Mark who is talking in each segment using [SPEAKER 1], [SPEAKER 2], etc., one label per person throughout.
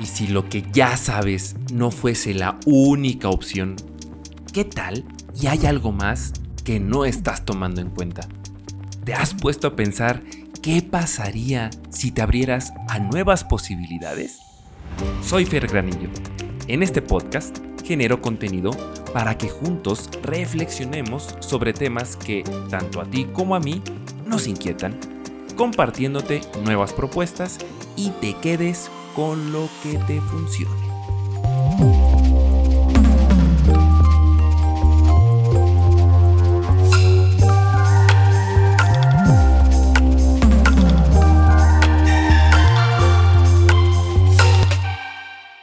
[SPEAKER 1] Y si lo que ya sabes no fuese la única opción, ¿qué tal y hay algo más que no estás tomando en cuenta? ¿Te has puesto a pensar qué pasaría si te abrieras a nuevas posibilidades? Soy Fer Granillo. En este podcast genero contenido para que juntos reflexionemos sobre temas que tanto a ti como a mí nos inquietan, compartiéndote nuevas propuestas y te quedes con lo que te funcione.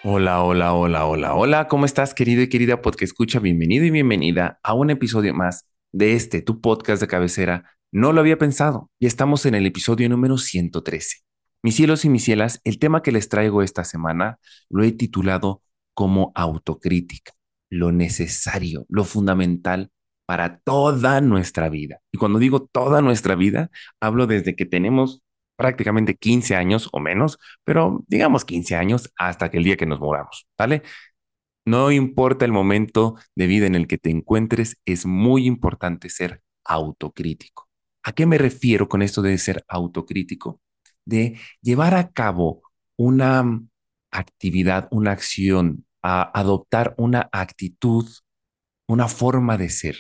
[SPEAKER 1] Hola, hola, hola, hola, hola, ¿cómo estás querido y querida podcast escucha? Bienvenido y bienvenida a un episodio más de este, tu podcast de cabecera. No lo había pensado y estamos en el episodio número 113. Mis cielos y mis cielas, el tema que les traigo esta semana lo he titulado como autocrítica, lo necesario, lo fundamental para toda nuestra vida. Y cuando digo toda nuestra vida, hablo desde que tenemos prácticamente 15 años o menos, pero digamos 15 años hasta que el día que nos moramos, ¿vale? No importa el momento de vida en el que te encuentres, es muy importante ser autocrítico. ¿A qué me refiero con esto de ser autocrítico? De llevar a cabo una actividad, una acción, a adoptar una actitud, una forma de ser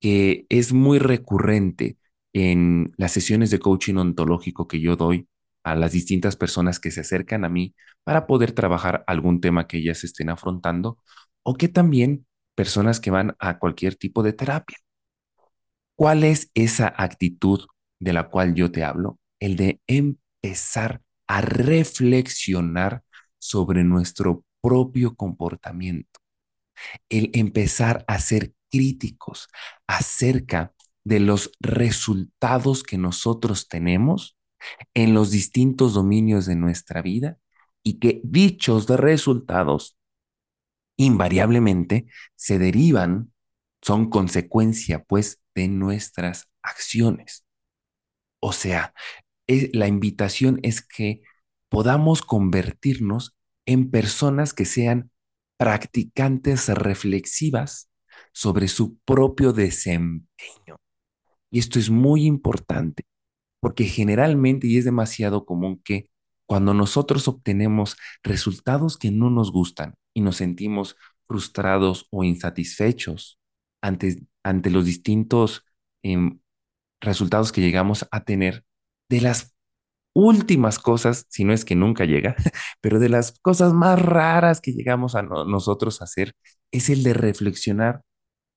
[SPEAKER 1] que es muy recurrente en las sesiones de coaching ontológico que yo doy a las distintas personas que se acercan a mí para poder trabajar algún tema que ellas estén afrontando o que también personas que van a cualquier tipo de terapia. ¿Cuál es esa actitud de la cual yo te hablo? El de empezar a reflexionar sobre nuestro propio comportamiento, el empezar a ser críticos acerca de los resultados que nosotros tenemos en los distintos dominios de nuestra vida y que dichos resultados invariablemente se derivan, son consecuencia pues de nuestras acciones. O sea, la invitación es que podamos convertirnos en personas que sean practicantes reflexivas sobre su propio desempeño. Y esto es muy importante, porque generalmente, y es demasiado común que cuando nosotros obtenemos resultados que no nos gustan y nos sentimos frustrados o insatisfechos ante, ante los distintos em, resultados que llegamos a tener, de las últimas cosas, si no es que nunca llega, pero de las cosas más raras que llegamos a nosotros a hacer, es el de reflexionar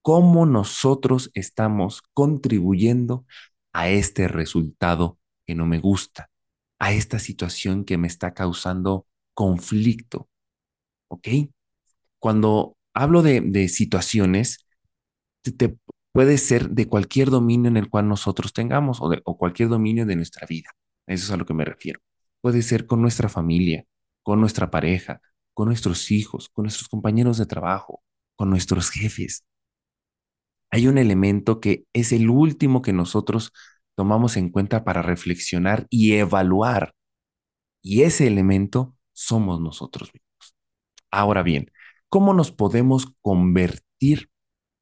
[SPEAKER 1] cómo nosotros estamos contribuyendo a este resultado que no me gusta, a esta situación que me está causando conflicto. ¿Ok? Cuando hablo de, situaciones, te, puede ser de cualquier dominio en el cual nosotros tengamos o, de, o cualquier dominio de nuestra vida. Eso es a lo que me refiero. Puede ser con nuestra familia, con nuestra pareja, con nuestros hijos, con nuestros compañeros de trabajo, con nuestros jefes. Hay un elemento que es el último que nosotros tomamos en cuenta para reflexionar y evaluar. Y ese elemento somos nosotros mismos. Ahora bien, ¿cómo nos podemos convertir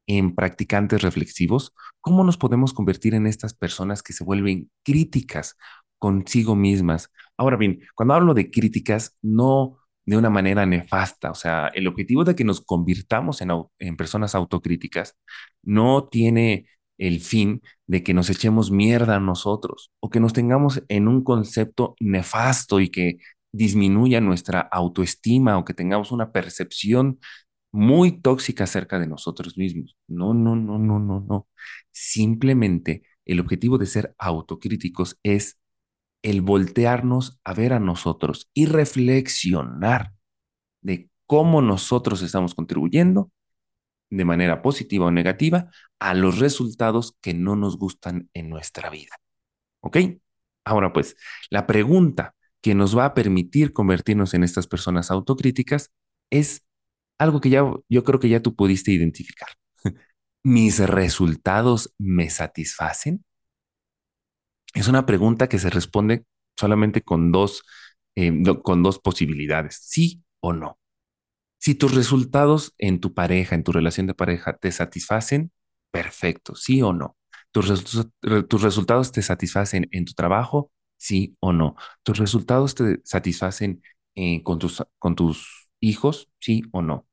[SPEAKER 1] en practicantes reflexivos, ¿cómo nos podemos convertir en estas personas que se vuelven críticas consigo mismas? Ahora bien, cuando hablo de críticas, no de una manera nefasta, o sea, el objetivo de que nos convirtamos en, en personas autocríticas no tiene el fin de que nos echemos mierda a nosotros o que nos tengamos en un concepto nefasto y que disminuya nuestra autoestima o que tengamos una percepción muy tóxica acerca de nosotros mismos. No, no, no, no, no, no. Simplemente el objetivo de ser autocríticos es el voltearnos a ver a nosotros y reflexionar de cómo nosotros estamos contribuyendo de manera positiva o negativa a los resultados que no nos gustan en nuestra vida. ¿Ok? Ahora pues, la pregunta que nos va a permitir convertirnos en estas personas autocríticas es algo que ya yo creo que ya tú pudiste identificar. ¿Mis resultados me satisfacen? Es una pregunta que se responde solamente con dos, eh, con dos posibilidades, sí o no. Si tus resultados en tu pareja, en tu relación de pareja, te satisfacen, perfecto, sí o no. Tus, tus resultados te satisfacen en tu trabajo, sí o no. Tus resultados te satisfacen eh, con, tus, con tus hijos, sí o no.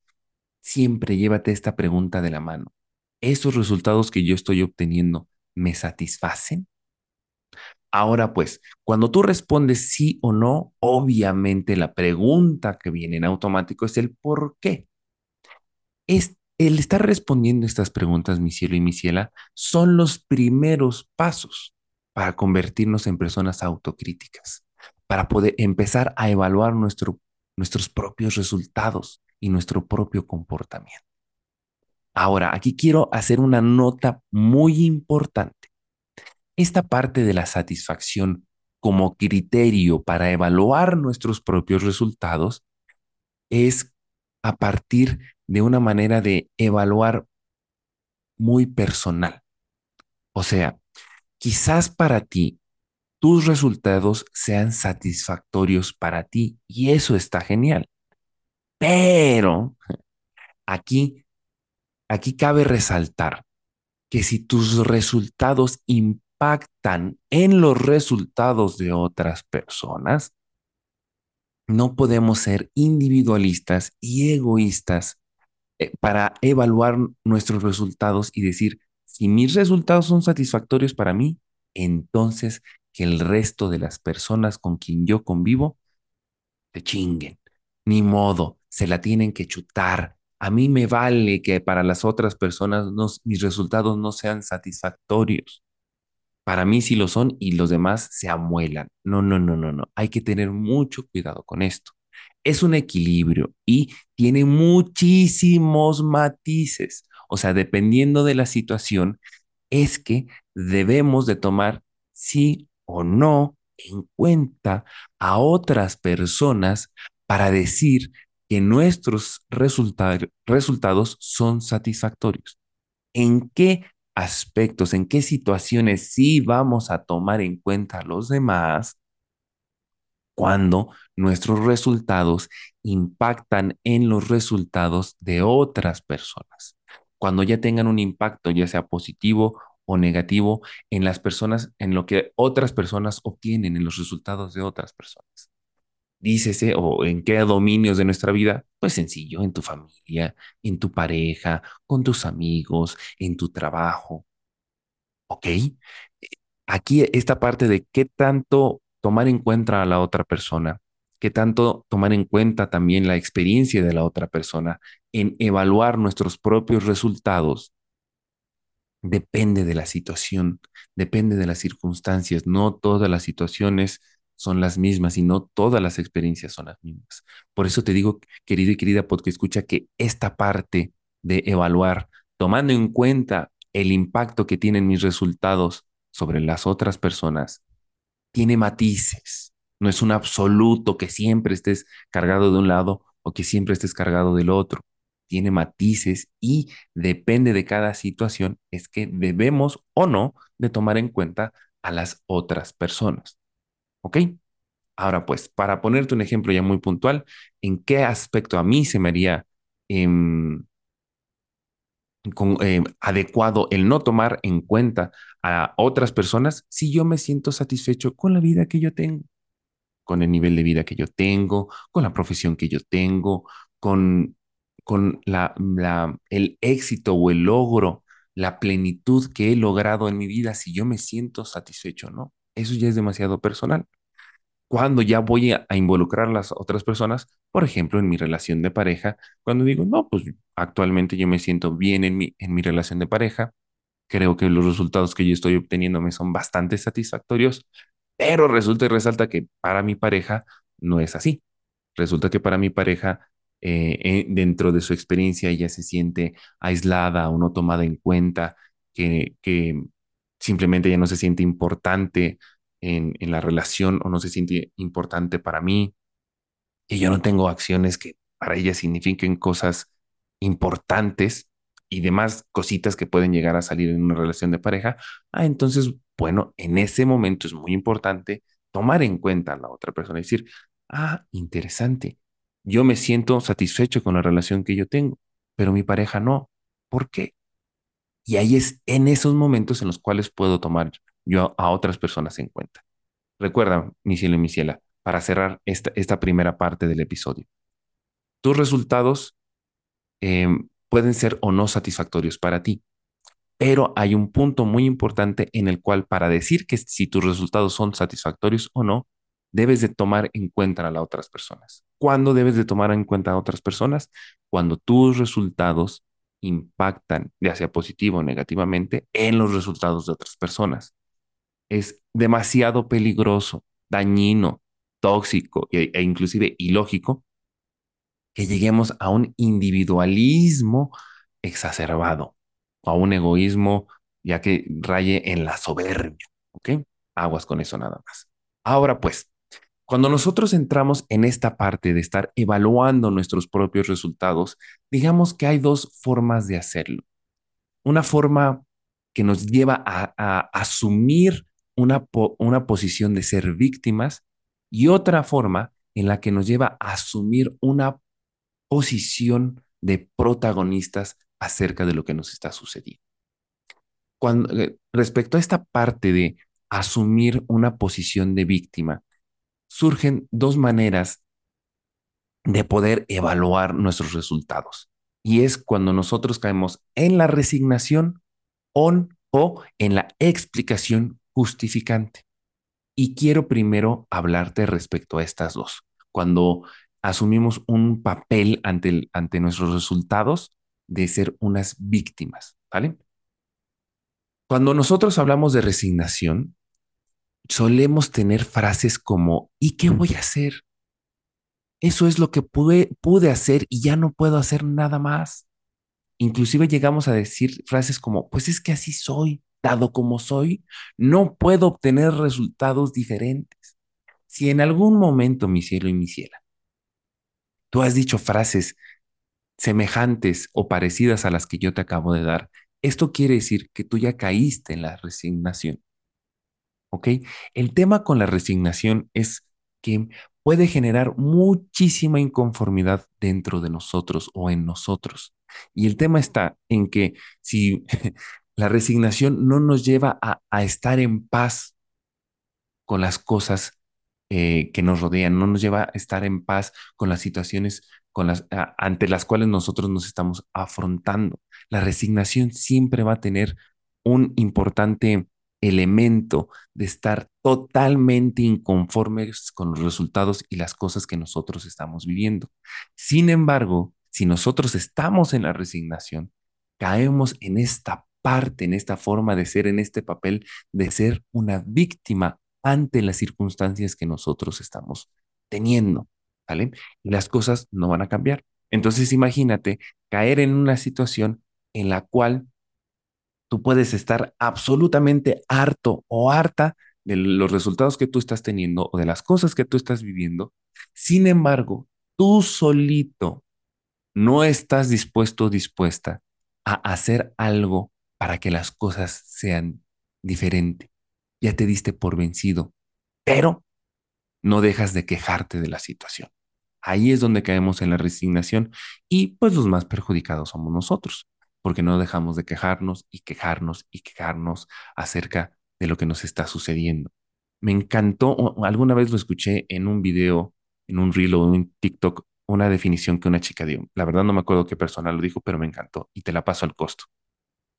[SPEAKER 1] Siempre llévate esta pregunta de la mano. ¿Esos resultados que yo estoy obteniendo me satisfacen? Ahora pues, cuando tú respondes sí o no, obviamente la pregunta que viene en automático es el por qué. Es, el estar respondiendo estas preguntas, mi cielo y mi ciela, son los primeros pasos para convertirnos en personas autocríticas, para poder empezar a evaluar nuestro, nuestros propios resultados y nuestro propio comportamiento. Ahora, aquí quiero hacer una nota muy importante esta parte de la satisfacción como criterio para evaluar nuestros propios resultados es a partir de una manera de evaluar muy personal. O sea, quizás para ti tus resultados sean satisfactorios para ti y eso está genial. Pero aquí, aquí cabe resaltar que si tus resultados impactan en los resultados de otras personas, no podemos ser individualistas y egoístas eh, para evaluar nuestros resultados y decir, si mis resultados son satisfactorios para mí, entonces que el resto de las personas con quien yo convivo te chinguen. Ni modo, se la tienen que chutar. A mí me vale que para las otras personas mis resultados no sean satisfactorios. Para mí sí lo son y los demás se amuelan. No, no, no, no, no. Hay que tener mucho cuidado con esto. Es un equilibrio y tiene muchísimos matices. O sea, dependiendo de la situación, es que debemos de tomar sí o no en cuenta a otras personas para decir que nuestros resultados son satisfactorios. ¿En qué aspectos, en qué situaciones sí vamos a tomar en cuenta a los demás cuando nuestros resultados impactan en los resultados de otras personas. Cuando ya tengan un impacto, ya sea positivo o negativo, en las personas, en lo que otras personas obtienen, en los resultados de otras personas. Dícese, o en qué dominios de nuestra vida, pues sencillo, en tu familia, en tu pareja, con tus amigos, en tu trabajo. ¿Ok? Aquí esta parte de qué tanto tomar en cuenta a la otra persona, qué tanto tomar en cuenta también la experiencia de la otra persona en evaluar nuestros propios resultados, depende de la situación, depende de las circunstancias. No todas las situaciones son las mismas y no todas las experiencias son las mismas. Por eso te digo, querido y querida porque escucha que esta parte de evaluar, tomando en cuenta el impacto que tienen mis resultados sobre las otras personas, tiene matices. No es un absoluto que siempre estés cargado de un lado o que siempre estés cargado del otro. Tiene matices y depende de cada situación es que debemos o no de tomar en cuenta a las otras personas. ¿Ok? Ahora pues, para ponerte un ejemplo ya muy puntual, ¿en qué aspecto a mí se me haría em, em, adecuado el no tomar en cuenta a otras personas si yo me siento satisfecho con la vida que yo tengo, con el nivel de vida que yo tengo, con la profesión que yo tengo, con, con la, el éxito o el logro, la plenitud que he logrado en mi vida, si yo me siento satisfecho, ¿no? Eso ya es demasiado personal cuando ya voy a, involucrar a las otras personas, por ejemplo, en mi relación de pareja, cuando digo, no, pues actualmente yo me siento bien en mi, en mi relación de pareja, creo que los resultados que yo estoy obteniendo me son bastante satisfactorios, pero resulta y resalta que para mi pareja no es así. Resulta que para mi pareja, eh, eh, dentro de su experiencia, ella se siente aislada o no tomada en cuenta, que, que simplemente ya no se siente importante en, la relación o no se siente importante para mí, y yo no tengo acciones que para ella signifiquen cosas importantes y demás cositas que pueden llegar a salir en una relación de pareja, ah, entonces, bueno, en ese momento es muy importante tomar en cuenta a la otra persona y decir, ah, interesante, Yo me siento satisfecho con la relación que yo tengo, pero mi pareja no. ¿Por qué? Y ahí es en esos momentos en los cuales puedo tomar yo a otras personas en cuenta. Recuerda, mi cielo y mi ciela, para cerrar esta, esta primera parte del episodio. Tus resultados eh, pueden ser o no satisfactorios para ti, pero hay un punto muy importante en el cual para decir que si tus resultados son satisfactorios o no, debes de tomar en cuenta a las otras personas. ¿Cuándo debes de tomar en cuenta a otras personas? Cuando tus resultados impactan, ya sea positivo o negativamente, en los resultados de otras personas. Es demasiado peligroso, dañino, tóxico e, e inclusive ilógico que lleguemos a un individualismo exacerbado, a un egoísmo ya que raye en la soberbia, ¿ok? Aguas con eso nada más. Ahora pues, cuando nosotros entramos en esta parte de estar evaluando nuestros propios resultados, digamos que hay dos formas de hacerlo. Una forma que nos lleva a, asumir una, una posición de ser víctimas y otra forma en la que nos lleva a asumir una posición de protagonistas acerca de lo que nos está sucediendo. Eh, respecto a esta parte de asumir una posición de víctima, surgen dos maneras de poder evaluar nuestros resultados. Y es cuando nosotros caemos en la resignación o en la explicación justificante. Y quiero primero hablarte respecto a estas dos. Cuando asumimos un papel ante, ante nuestros resultados de ser unas víctimas, ¿vale? Cuando nosotros hablamos de resignación, solemos tener frases como, ¿y qué voy a hacer? Eso es lo que pude, pude hacer y ya no puedo hacer nada más. Inclusive llegamos a decir frases como, pues es que así soy, dado como soy, no puedo obtener resultados diferentes. Si en algún momento, mi cielo y mi ciela, tú has dicho frases semejantes o parecidas a las que yo te acabo de dar, esto quiere decir que tú ya caíste en la resignación. ¿Ok? El tema con la resignación es que puede generar muchísima inconformidad dentro de nosotros o en nosotros. Y el tema está en que si la resignación no nos lleva a, estar en paz con las cosas eh, que nos rodean, no nos lleva a estar en paz con las situaciones con las, ante las cuales nosotros nos estamos afrontando. La resignación siempre va a tener un importante elemento de estar totalmente inconformes con los resultados y las cosas que nosotros estamos viviendo. Sin embargo, si nosotros estamos en la resignación, caemos en esta parte, en esta forma de ser, en este papel de ser una víctima ante las circunstancias que nosotros estamos teniendo, ¿vale? Y las cosas no van a cambiar. Entonces imagínate caer en una situación en la cual tú puedes estar absolutamente harto o harta de los resultados que tú estás teniendo o de las cosas que tú estás viviendo. Sin embargo, tú solito no estás dispuesto o dispuesta a hacer algo para que las cosas sean diferentes ya te diste por vencido, pero no dejas de quejarte de la situación. Ahí es donde caemos en la resignación y pues los más perjudicados somos nosotros, porque no dejamos de quejarnos y quejarnos y quejarnos acerca de lo que nos está sucediendo. Me encantó, alguna vez lo escuché en un video, en un reel o en un TikTok, una definición que una chica dio. La verdad no me acuerdo qué persona lo dijo, pero me encantó y te la paso al costo.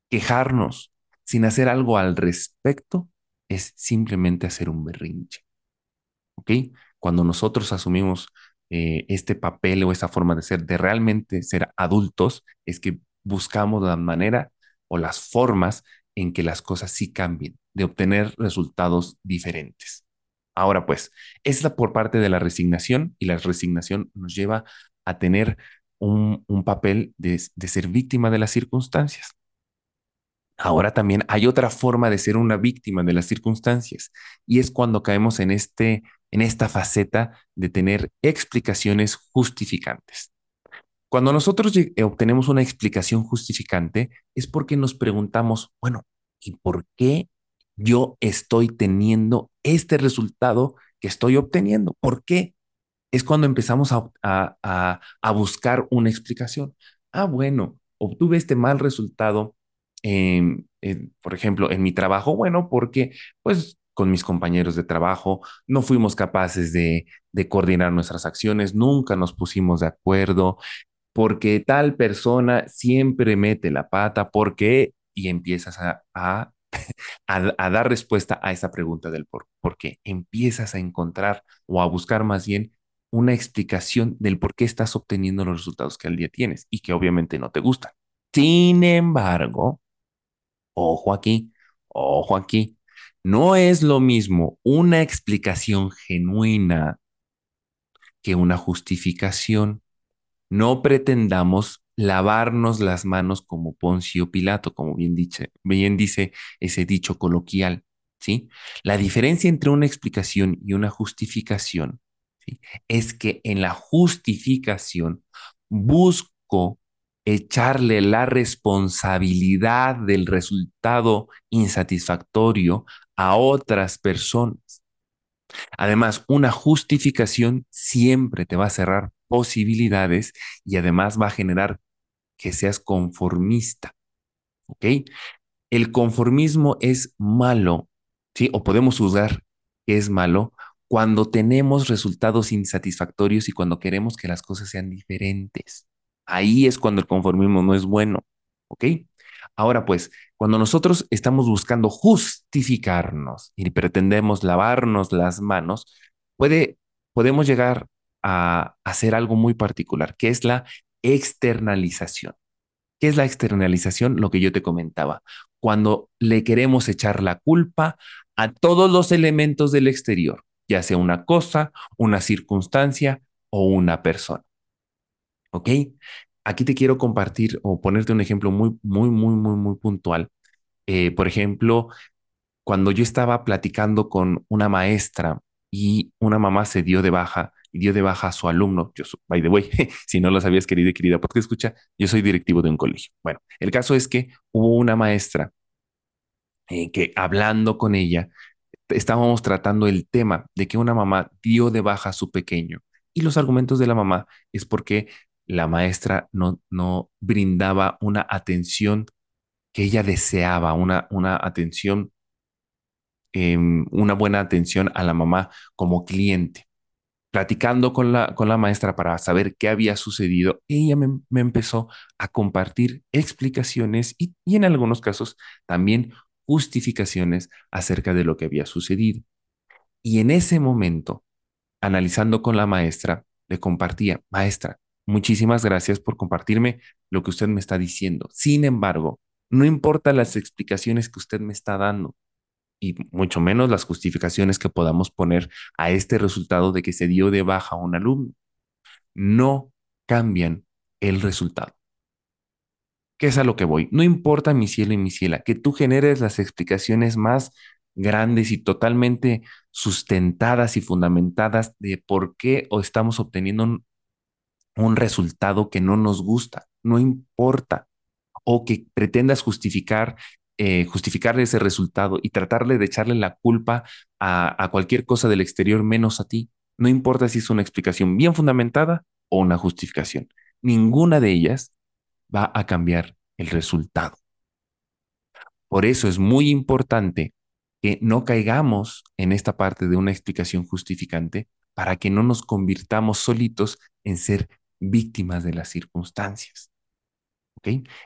[SPEAKER 1] Quejarnos sin hacer algo al respecto es simplemente hacer un berrinche. ¿Ok? Cuando nosotros asumimos eh, este papel o esta forma de ser, de realmente ser adultos, es que buscamos la manera o las formas en que las cosas sí cambien, de obtener resultados diferentes. Ahora pues, es por parte de la resignación y la resignación nos lleva a tener un, un papel de, de ser víctima de las circunstancias. Ahora también hay otra forma de ser una víctima de las circunstancias y es cuando caemos en, este, en esta faceta de tener explicaciones justificantes. Cuando nosotros obtenemos una explicación justificante es porque nos preguntamos, bueno, ¿y por qué yo estoy teniendo este resultado que estoy obteniendo? ¿Por qué? es cuando empezamos a, buscar una explicación. Ah, bueno, obtuve este mal resultado, por ejemplo, en mi trabajo, bueno, porque pues con mis compañeros de trabajo no fuimos capaces de coordinar nuestras acciones, nunca nos pusimos de acuerdo, porque tal persona siempre mete la pata, porque y empiezas a, a, a, a dar respuesta a esa pregunta del por, por qué. Empiezas a encontrar o a buscar más bien una explicación del por qué estás obteniendo los resultados que al día tienes y que obviamente no te gustan. Sin embargo, ojo aquí, ojo aquí, no es lo mismo una explicación genuina que una justificación. No pretendamos lavarnos las manos como Poncio Pilato, como bien dice, bien dice ese dicho coloquial, ¿sí? La diferencia entre una explicación y una justificación es que en la justificación busco echarle la responsabilidad del resultado insatisfactorio a otras personas. Además, una justificación siempre te va a cerrar posibilidades y además va a generar que seas conformista. ¿Ok? El conformismo es malo, ¿sí? O podemos juzgar que es malo cuando tenemos resultados insatisfactorios y cuando queremos que las cosas sean diferentes. Ahí es cuando el conformismo no es bueno. ¿Ok? Ahora pues, cuando nosotros estamos buscando justificarnos y pretendemos lavarnos las manos, puede, podemos llegar a hacer algo muy particular, que es la externalización. ¿Qué es la externalización? Lo que yo te comentaba. Cuando le queremos echar la culpa a todos los elementos del exterior, ya sea una cosa, una circunstancia o una persona. ¿Ok? Aquí te quiero compartir o ponerte un ejemplo muy, muy, muy, muy, muy puntual. Eh, por ejemplo, cuando yo estaba platicando con una maestra y una mamá se dio de baja y dio de baja a su alumno, yo, by the way, si no lo sabías, querida y querida, porque escucha, yo soy directivo de un colegio. Bueno, el caso es que hubo una maestra eh, que hablando con ella, estábamos tratando el tema de que una mamá dio de baja a su pequeño y los argumentos de la mamá es porque la maestra no, no brindaba una atención que ella deseaba, una, una atención, eh, una buena atención a la mamá como cliente. Platicando con la, con la maestra para saber qué había sucedido, ella me, empezó a compartir explicaciones y, y en algunos casos también justificaciones acerca de lo que había sucedido. Y en ese momento, analizando con la maestra, le compartía, maestra, Muchísimas gracias por compartirme lo que usted me está diciendo. Sin embargo, no importa las explicaciones que usted me está dando y mucho menos las justificaciones que podamos poner a este resultado de que se dio de baja a un alumno. No cambian el resultado. ¿Qué es a lo que voy? No importa mi cielo y mi ciela, que tú generes las explicaciones más grandes y totalmente sustentadas y fundamentadas de por qué o estamos obteniendo un resultado que no nos gusta, no importa, o que pretendas justificar, eh, justificarle ese resultado y tratarle de echarle la culpa a, a cualquier cosa del exterior menos a ti. No importa si es una explicación bien fundamentada o una justificación. Ninguna de ellas va a cambiar el resultado. Por eso es muy importante que no caigamos en esta parte de una explicación justificante para que no nos convirtamos solitos en ser víctimas de las circunstancias.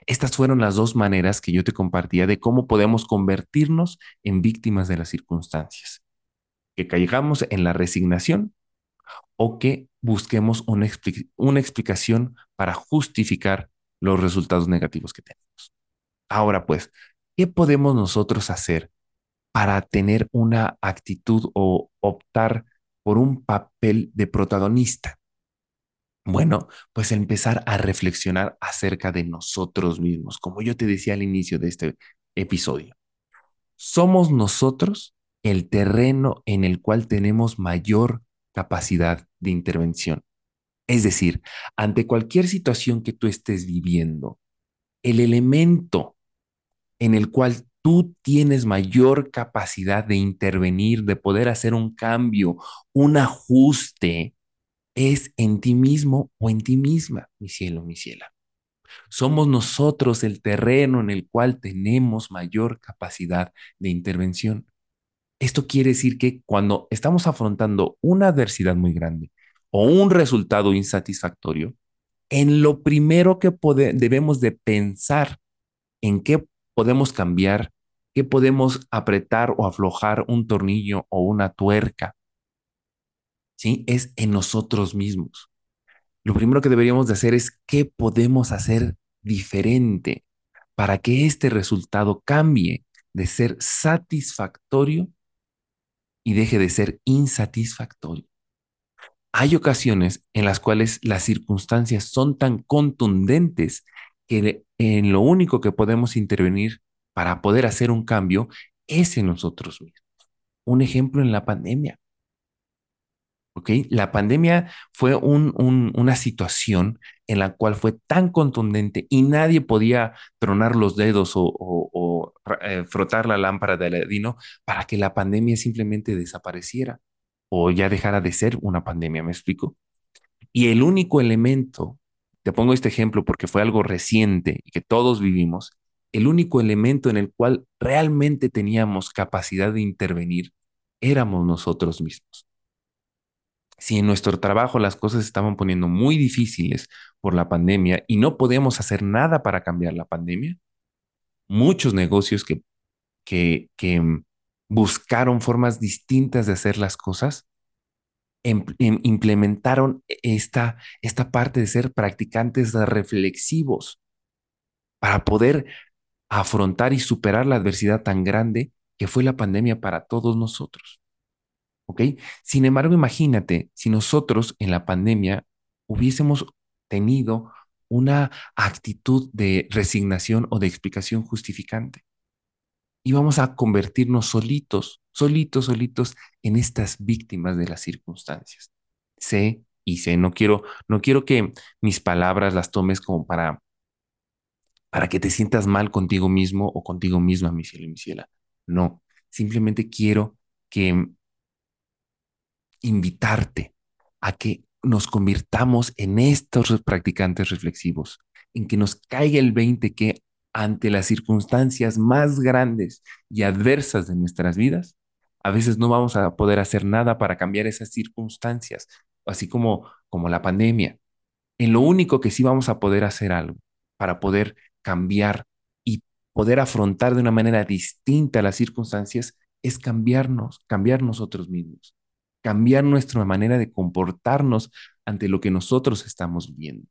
[SPEAKER 1] Estas fueron las dos maneras que yo te compartía de cómo podemos convertirnos en víctimas de las circunstancias. Que caigamos en la resignación o que busquemos una, una explicación para justificar los resultados negativos que tenemos. Ahora pues, ¿qué podemos nosotros hacer para tener una actitud o optar por un papel de protagonista? Bueno, pues empezar a reflexionar acerca de nosotros mismos, como yo te decía al inicio de este episodio. Somos nosotros el terreno en el cual tenemos mayor capacidad de intervención. Es decir, ante cualquier situación que tú estés viviendo, el elemento en el cual tú tienes mayor capacidad de intervenir, de poder hacer un cambio, un ajuste, es en ti mismo o en ti misma, mi cielo, mi ciela. Somos nosotros el terreno en el cual tenemos mayor capacidad de intervención. Esto quiere decir que cuando estamos afrontando una adversidad muy grande o un resultado insatisfactorio, en lo primero que debemos de pensar en qué podemos cambiar, qué podemos apretar o aflojar un tornillo o una tuerca, ¿sí? Es en nosotros mismos. Lo primero que deberíamos de hacer es qué podemos hacer diferente para que este resultado cambie de ser satisfactorio y deje de ser insatisfactorio. Hay ocasiones en las cuales las circunstancias son tan contundentes que en lo único que podemos intervenir para poder hacer un cambio es en nosotros mismos. Un ejemplo en la pandemia. ¿Ok? La pandemia fue una situación en la cual fue tan contundente y nadie podía tronar los dedos o, eh, frotar la lámpara de Aladino para que la pandemia simplemente desapareciera o ya dejara de ser una pandemia, ¿me explico? Y el único elemento, te pongo este ejemplo porque fue algo reciente y que todos vivimos, el único elemento en el cual realmente teníamos capacidad de intervenir éramos nosotros mismos si en nuestro trabajo las cosas estaban poniendo muy difíciles por la pandemia y no podemos hacer nada para cambiar la pandemia, muchos negocios que, que, que mm, buscaron formas distintas de hacer las cosas, em, em, implementaron esta, esta parte de ser practicantes reflexivos para poder afrontar y superar la adversidad tan grande que fue la pandemia para todos nosotros. ¿Ok? Sin embargo, imagínate si nosotros en la pandemia hubiésemos tenido una actitud de resignación o de explicación justificante. Íbamos a convertirnos solitos, solitos, solitos en estas víctimas de las circunstancias. Sé y sé, no quiero, no quiero que mis palabras las tomes como para, para que te sientas mal contigo mismo o contigo misma, mi cielo y mi ciela. No, simplemente quiero que invitarte a que nos convirtamos en estos practicantes reflexivos, en que nos caiga el 20 que ante las circunstancias más grandes y adversas de nuestras vidas, a veces no vamos a poder hacer nada para cambiar esas circunstancias, así como, como la pandemia. En lo único que sí vamos a poder hacer algo para poder cambiar y poder afrontar de una manera distinta las circunstancias es cambiarnos, cambiar nosotros mismos cambiar nuestra manera de comportarnos ante lo que nosotros estamos viendo.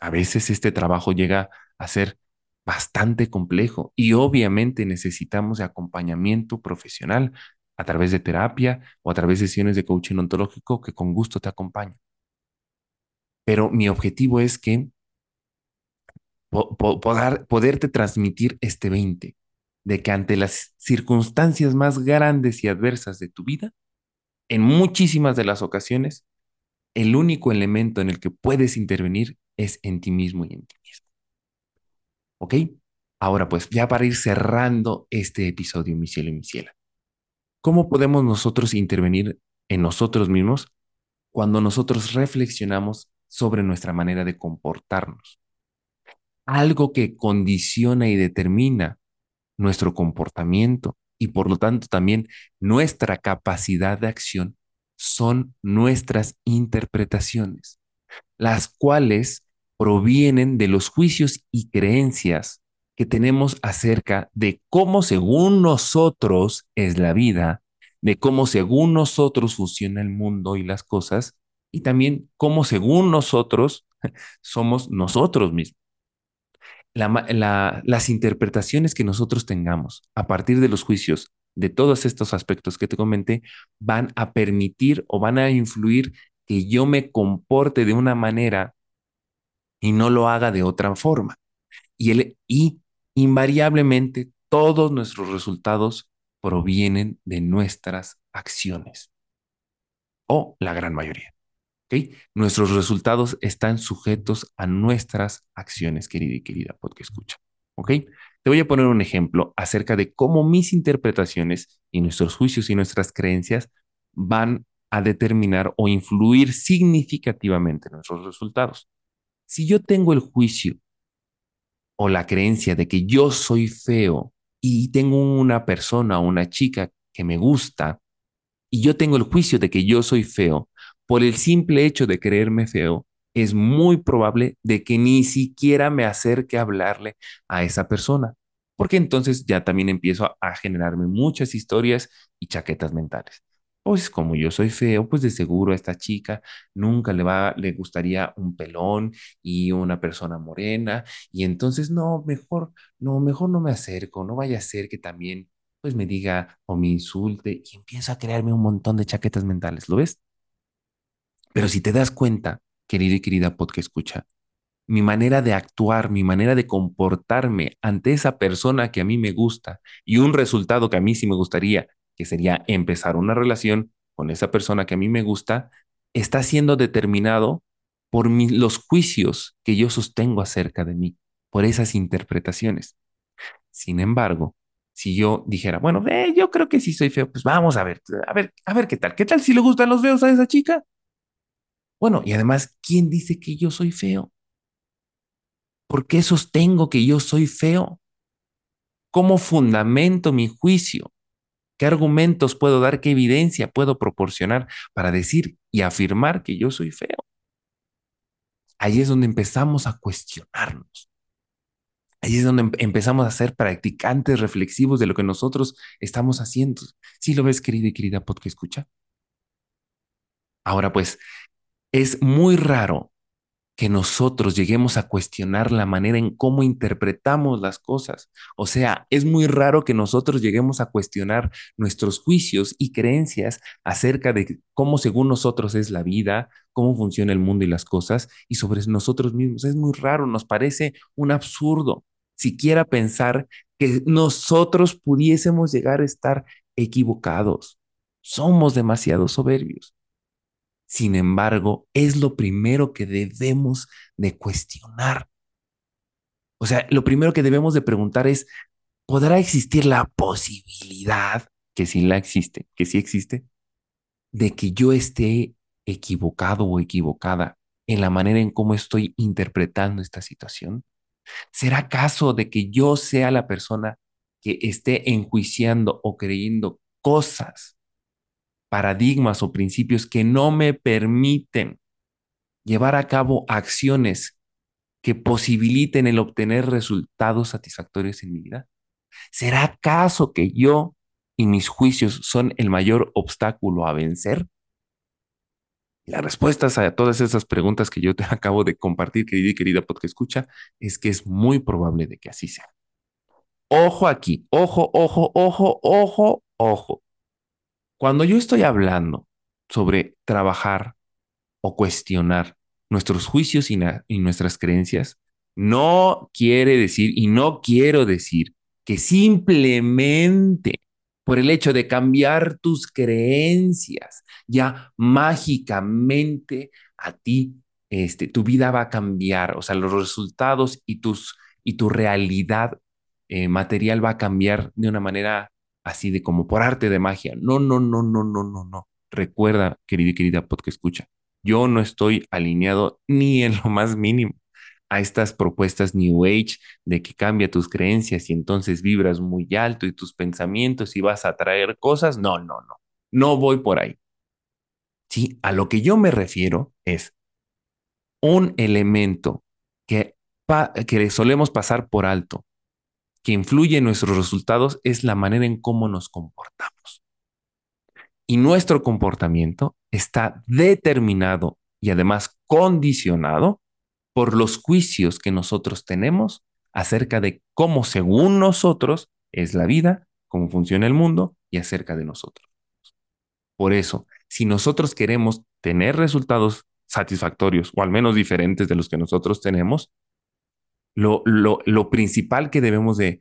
[SPEAKER 1] A veces este trabajo llega a ser bastante complejo y obviamente necesitamos acompañamiento profesional a través de terapia o a través de sesiones de coaching ontológico que con gusto te acompañan. Pero mi objetivo es que poder, poderte transmitir este 20, de que ante las circunstancias más grandes y adversas de tu vida, en muchísimas de las ocasiones, el único elemento en el que puedes intervenir es en ti mismo y en ti mismo. ¿Ok? Ahora pues, ya para ir cerrando este episodio, mi cielo y mi ciela, ¿cómo podemos nosotros intervenir en nosotros mismos cuando nosotros reflexionamos sobre nuestra manera de comportarnos? Algo que condiciona y determina nuestro comportamiento y por lo tanto también nuestra capacidad de acción son nuestras interpretaciones, las cuales provienen de los juicios y creencias que tenemos acerca de cómo según nosotros es la vida, de cómo según nosotros funciona el mundo y las cosas, y también cómo según nosotros somos nosotros mismos las interpretaciones que nosotros tengamos a partir de los juicios de todos estos aspectos que te comenté van a permitir o van a influir que yo me comporte de una manera y no lo haga de otra forma. Y, el, y invariablemente todos nuestros resultados provienen de nuestras acciones o la gran mayoría. Nuestros resultados están sujetos a nuestras acciones, querida y querida porque escucha. ¿Ok? Te voy a poner un ejemplo acerca de cómo mis interpretaciones y nuestros juicios y nuestras creencias van a determinar o influir significativamente en nuestros resultados. Si yo tengo el juicio o la creencia de que yo soy feo y tengo una persona o una chica que me gusta y yo tengo el juicio de que yo soy feo, por el simple hecho de creerme feo, es muy probable de que ni siquiera me acerque a hablarle a esa persona, porque entonces ya también empiezo a, generarme muchas historias y chaquetas mentales. Pues como yo soy feo, pues de seguro a esta chica nunca le va, le gustaría un pelón y una persona morena, y entonces no, mejor, no, mejor no me acerco, no vaya a ser que también pues me diga o me insulte y empiezo a crearme un montón de chaquetas mentales, ¿lo ves? Pero si te das cuenta, querido y querida podcast escucha, mi manera de actuar, mi manera de comportarme ante esa persona que a mí me gusta y un resultado que a mí sí me gustaría, que sería empezar una relación con esa persona que a mí me gusta, está siendo determinado por los juicios que yo sostengo acerca de mí, por esas interpretaciones. Sin embargo, si yo dijera, bueno, yo creo que sí soy feo, pues vamos a ver, a ver, a ver qué tal, qué tal si le gustan los feos a esa chica. Bueno, y además, ¿quién dice que yo soy feo? ¿Por qué sostengo que yo soy feo? ¿Cómo fundamento mi juicio? ¿Qué argumentos puedo dar? ¿Qué evidencia puedo proporcionar para decir y afirmar que yo soy feo? Ahí es donde empezamos a cuestionarnos. Ahí es donde empezamos a ser practicantes reflexivos de lo que nosotros estamos haciendo. ¿Sí lo ves, querida y querida podcast escucha? Ahora pues, es muy raro que nosotros lleguemos a cuestionar la manera en cómo interpretamos las cosas. O sea, es muy raro que nosotros lleguemos a cuestionar nuestros juicios y creencias acerca de cómo según nosotros es la vida, cómo funciona el mundo y las cosas, y sobre nosotros mismos. Es muy raro, nos parece un absurdo siquiera pensar que nosotros pudiésemos llegar a estar equivocados. Somos demasiado soberbios. Sin embargo, es lo primero que debemos de cuestionar. O sea, lo primero que debemos de preguntar es, ¿podrá existir la posibilidad, que sí la existe, que sí existe, de que yo esté equivocado o equivocada en la manera en cómo estoy interpretando esta situación? ¿Será caso de que yo sea la persona que esté enjuiciando o creyendo cosas paradigmas o principios que no me permiten llevar a cabo acciones que posibiliten el obtener resultados satisfactorios en mi vida? ¿Será acaso que yo y mis juicios son el mayor obstáculo a vencer? Las respuestas a todas esas preguntas que yo te acabo de compartir, querida y querida podcast escucha, es que es muy probable de que así sea. Ojo aquí, ojo, ojo, ojo, ojo, ojo. Cuando yo estoy hablando sobre trabajar o cuestionar nuestros juicios y, nuestras creencias, no quiere decir y no quiero decir que simplemente por el hecho de cambiar tus creencias, ya mágicamente a ti, este, tu vida va a cambiar, o sea, los resultados y, tus, y tu realidad eh, material va a cambiar de una manera así de como por arte de magia. No, no, no, no, no, no, no. Recuerda, querida y querida podcast escucha, yo no estoy alineado ni en lo más mínimo a estas propuestas New Age de que cambia tus creencias y entonces vibras muy alto y tus pensamientos y vas a traer cosas. No, no, no. No voy por ahí. Sí, a lo que yo me refiero es un elemento que, que solemos pasar por alto que influye en nuestros resultados es la manera en cómo nos comportamos. Y nuestro comportamiento está determinado y además condicionado por los juicios que nosotros tenemos acerca de cómo según nosotros es la vida, cómo funciona el mundo y acerca de nosotros. Por eso, si nosotros queremos tener resultados satisfactorios o al menos diferentes de los que nosotros tenemos, lo, lo, principal que debemos de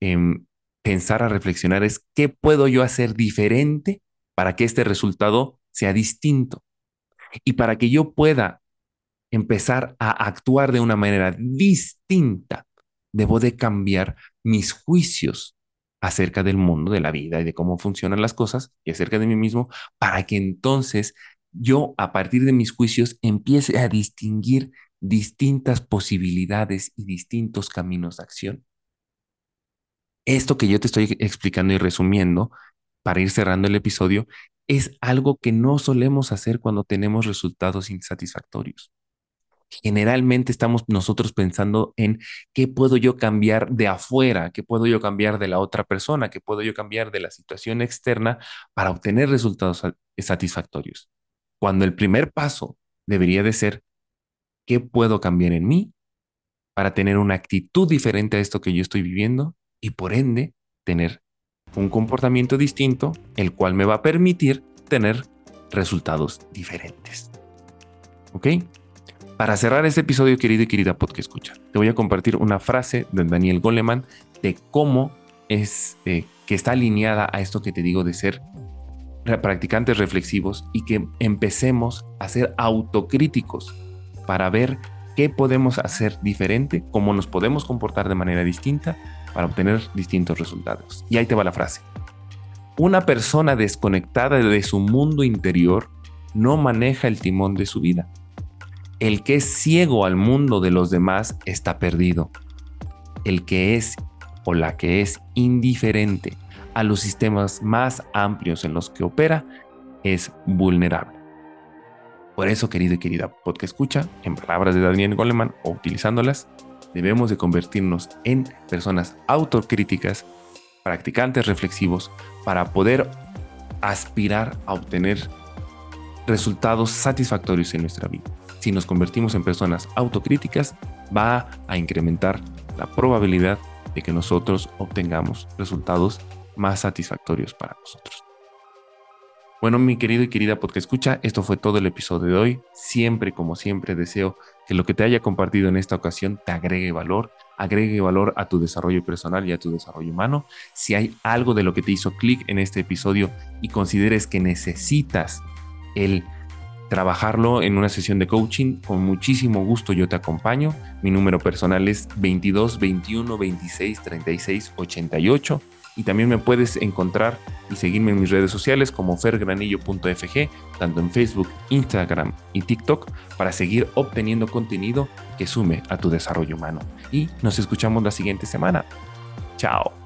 [SPEAKER 1] em, pensar a reflexionar es qué puedo yo hacer diferente para que este resultado sea distinto. Y para que yo pueda empezar a actuar de una manera distinta, debo de cambiar mis juicios acerca del mundo, de la vida y de cómo funcionan las cosas y acerca de mí mismo, para que entonces yo a partir de mis juicios empiece a distinguir distintas posibilidades y distintos caminos de acción. Esto que yo te estoy explicando y resumiendo para ir cerrando el episodio es algo que no solemos hacer cuando tenemos resultados insatisfactorios. Generalmente estamos nosotros pensando en qué puedo yo cambiar de afuera, qué puedo yo cambiar de la otra persona, qué puedo yo cambiar de la situación externa para obtener resultados satisfactorios. Cuando el primer paso debería de ser qué puedo cambiar en mí para tener una actitud diferente a esto que yo estoy viviendo y por ende tener un comportamiento distinto, el cual me va a permitir tener resultados diferentes. ¿Ok? Para cerrar este episodio, querido y querida podcast escucha, te voy a compartir una frase de Daniel Goleman de cómo es eh, que está alineada a esto que te digo de ser practicantes reflexivos y que empecemos a ser autocríticos para ver qué podemos hacer diferente, cómo nos podemos comportar de manera distinta para obtener distintos resultados. Y ahí te va la frase. Una persona desconectada de su mundo interior no maneja el timón de su vida. El que es ciego al mundo de los demás está perdido. El que es o la que es indiferente a los sistemas más amplios en los que opera es vulnerable. Por eso, querido y querida podcast escucha, en palabras de Daniel Goleman o utilizándolas, debemos de convertirnos en personas autocríticas, practicantes reflexivos, para poder aspirar a obtener resultados satisfactorios en nuestra vida. Si nos convertimos en personas autocríticas, va a incrementar la probabilidad de que nosotros obtengamos resultados más satisfactorios para nosotros. Bueno, mi querido y querida porque escucha, esto fue todo el episodio de hoy. Siempre, como siempre, deseo que lo que te haya compartido en esta ocasión te agregue valor, agregue valor a tu desarrollo personal y a tu desarrollo humano. Si hay algo de lo que te hizo clic en este episodio y consideres que necesitas el trabajarlo en una sesión de coaching, con muchísimo gusto yo te acompaño. Mi número personal es 22 21 26 36 88 y también me puedes encontrar y seguirme en mis redes sociales como fergranillo.fg, tanto en Facebook, Instagram y TikTok, para seguir obteniendo contenido que sume a tu desarrollo humano. Y nos escuchamos la siguiente semana. Chao.